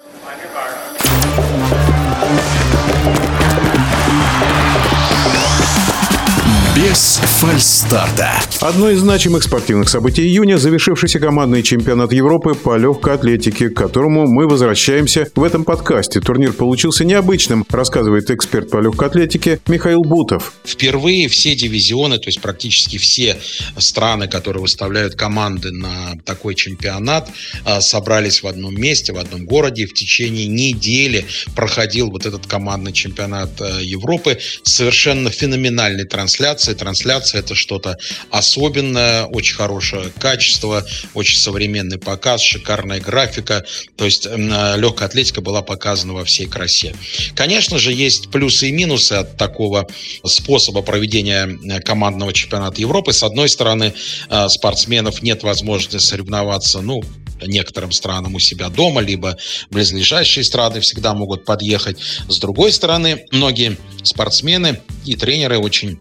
On your bar. Без фальстарта. Одно из значимых спортивных событий июня – завершившийся командный чемпионат Европы по легкой атлетике, к которому мы возвращаемся в этом подкасте. Турнир получился необычным, рассказывает эксперт по легкой атлетике Михаил Бутов. Впервые все дивизионы, то есть практически все страны, которые выставляют команды на такой чемпионат, а, собрались в одном месте, в одном городе. В течение недели проходил вот этот командный чемпионат а, Европы. Совершенно феноменальной трансляции трансляция. Трансляция это что-то особенное, очень хорошее качество, очень современный показ, шикарная графика. То есть э, легкая атлетика была показана во всей красе. Конечно же, есть плюсы и минусы от такого способа проведения э, командного чемпионата Европы. С одной стороны, э, спортсменов нет возможности соревноваться, ну, некоторым странам у себя дома, либо близлежащие страны всегда могут подъехать. С другой стороны, многие спортсмены и тренеры очень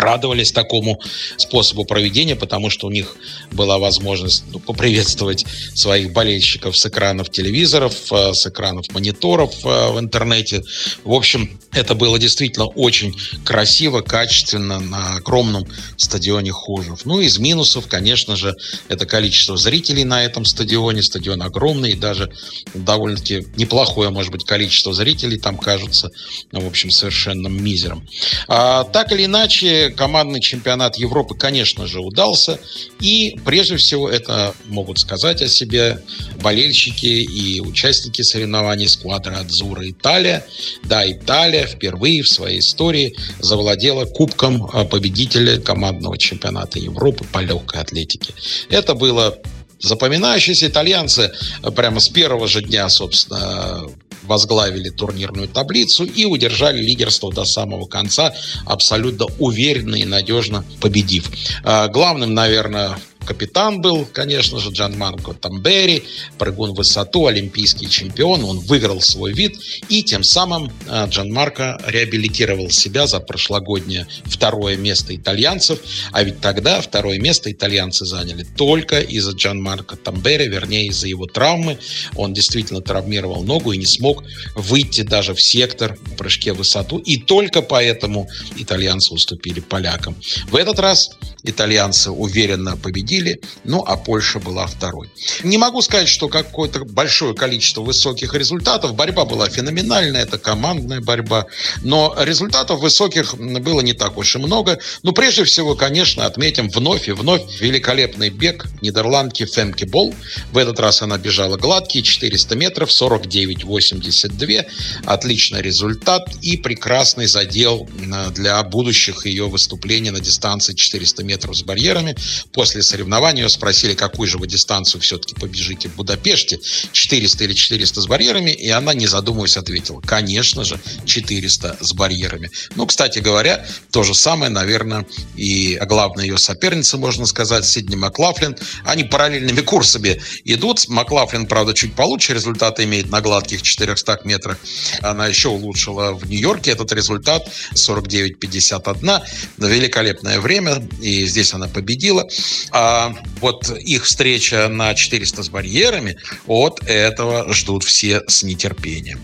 радовались такому способу проведения, потому что у них была возможность ну, поприветствовать своих болельщиков с экранов телевизоров, э, с экранов мониторов э, в интернете. В общем, это было действительно очень красиво, качественно на огромном стадионе Хужев. Ну, из минусов, конечно же, это количество зрителей на этом стадионе. Стадион огромный, даже довольно-таки неплохое, может быть, количество зрителей там кажется, в общем, совершенным мизером. А, так или иначе, командный чемпионат Европы, конечно же, удался. И прежде всего это могут сказать о себе болельщики и участники соревнований сквадра Адзура Италия. Да, Италия впервые в своей истории завладела кубком а, победителя командного чемпионата Европы по легкой атлетике. Это было запоминающиеся итальянцы прямо с первого же дня, собственно, возглавили турнирную таблицу и удержали лидерство до самого конца, абсолютно уверенно и надежно победив. А, главным, наверное, капитан был, конечно же, Джан Марко Тамбери, прыгун в высоту, олимпийский чемпион. Он выиграл свой вид и тем самым э, Джан Марко реабилитировал себя за прошлогоднее второе место итальянцев. А ведь тогда второе место итальянцы заняли только из-за Джан Марко Тамбери, вернее, из-за его травмы. Он действительно травмировал ногу и не смог выйти даже в сектор в прыжке в высоту. И только поэтому итальянцы уступили полякам. В этот раз итальянцы уверенно победили победили, ну а Польша была второй. Не могу сказать, что какое-то большое количество высоких результатов. Борьба была феноменальная, это командная борьба, но результатов высоких было не так уж и много. Ну, прежде всего, конечно, отметим вновь и вновь великолепный бег нидерландки Фемке Бол. В этот раз она бежала гладкие 400 метров, 49,82. Отличный результат и прекрасный задел для будущих ее выступлений на дистанции 400 метров с барьерами. После соревнований соревнований. Ее спросили, какую же вы дистанцию все-таки побежите в Будапеште, 400 или 400 с барьерами, и она, не задумываясь, ответила, конечно же, 400 с барьерами. Ну, кстати говоря, то же самое, наверное, и главная ее соперница, можно сказать, Сидни Маклафлин. Они параллельными курсами идут. Маклафлин, правда, чуть получше результаты имеет на гладких 400 метрах. Она еще улучшила в Нью-Йорке этот результат 49-51. Великолепное время, и здесь она победила. А а, вот их встреча на 400 с барьерами, от этого ждут все с нетерпением.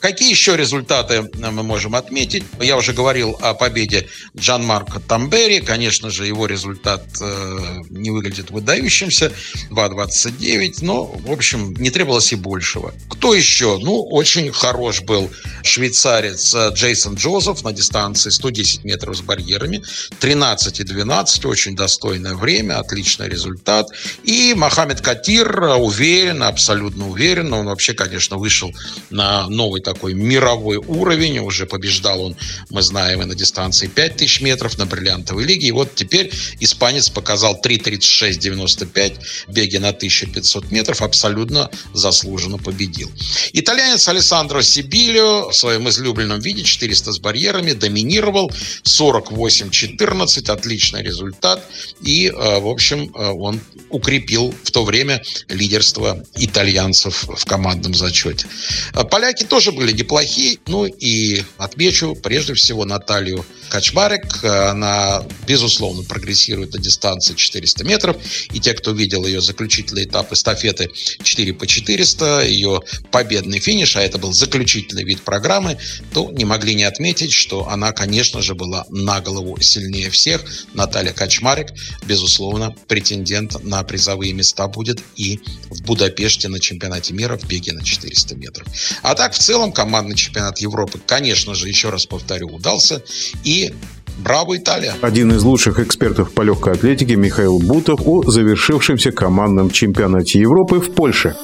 Какие еще результаты мы можем отметить? Я уже говорил о победе Джан Марко Тамбери. Конечно же, его результат э, не выглядит выдающимся. 2.29. Но, в общем, не требовалось и большего. Кто еще? Ну, очень хорош был швейцарец э, Джейсон Джозеф на дистанции 110 метров с барьерами. 13.12. Очень достойное время. Отлично отличный результат. И Мохаммед Катир уверен, абсолютно уверен, он вообще, конечно, вышел на новый такой мировой уровень, уже побеждал он, мы знаем, и на дистанции 5000 метров, на бриллиантовой лиге. И вот теперь испанец показал 3.36.95, беги на 1500 метров, абсолютно заслуженно победил. Итальянец Алессандро Сибилио в своем излюбленном виде 400 с барьерами доминировал 48-14, отличный результат. И, э, в общем, общем, э, он укрепил в то время лидерство итальянцев в командном зачете. Э, поляки тоже были неплохие, ну и отмечу прежде всего Наталью Качмарик. Она, безусловно, прогрессирует на дистанции 400 метров. И те, кто видел ее заключительный этап эстафеты 4 по 400, ее победный финиш, а это был заключительный вид программы, то не могли не отметить, что она, конечно же, была на голову сильнее всех. Наталья Качмарик, безусловно, претендент на призовые места будет и в Будапеште на чемпионате мира в беге на 400 метров. А так, в целом, командный чемпионат Европы, конечно же, еще раз повторю, удался. И Браво, Италия! Один из лучших экспертов по легкой атлетике Михаил Бутов о завершившемся командном чемпионате Европы в Польше.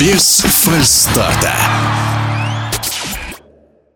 Без фальстарта.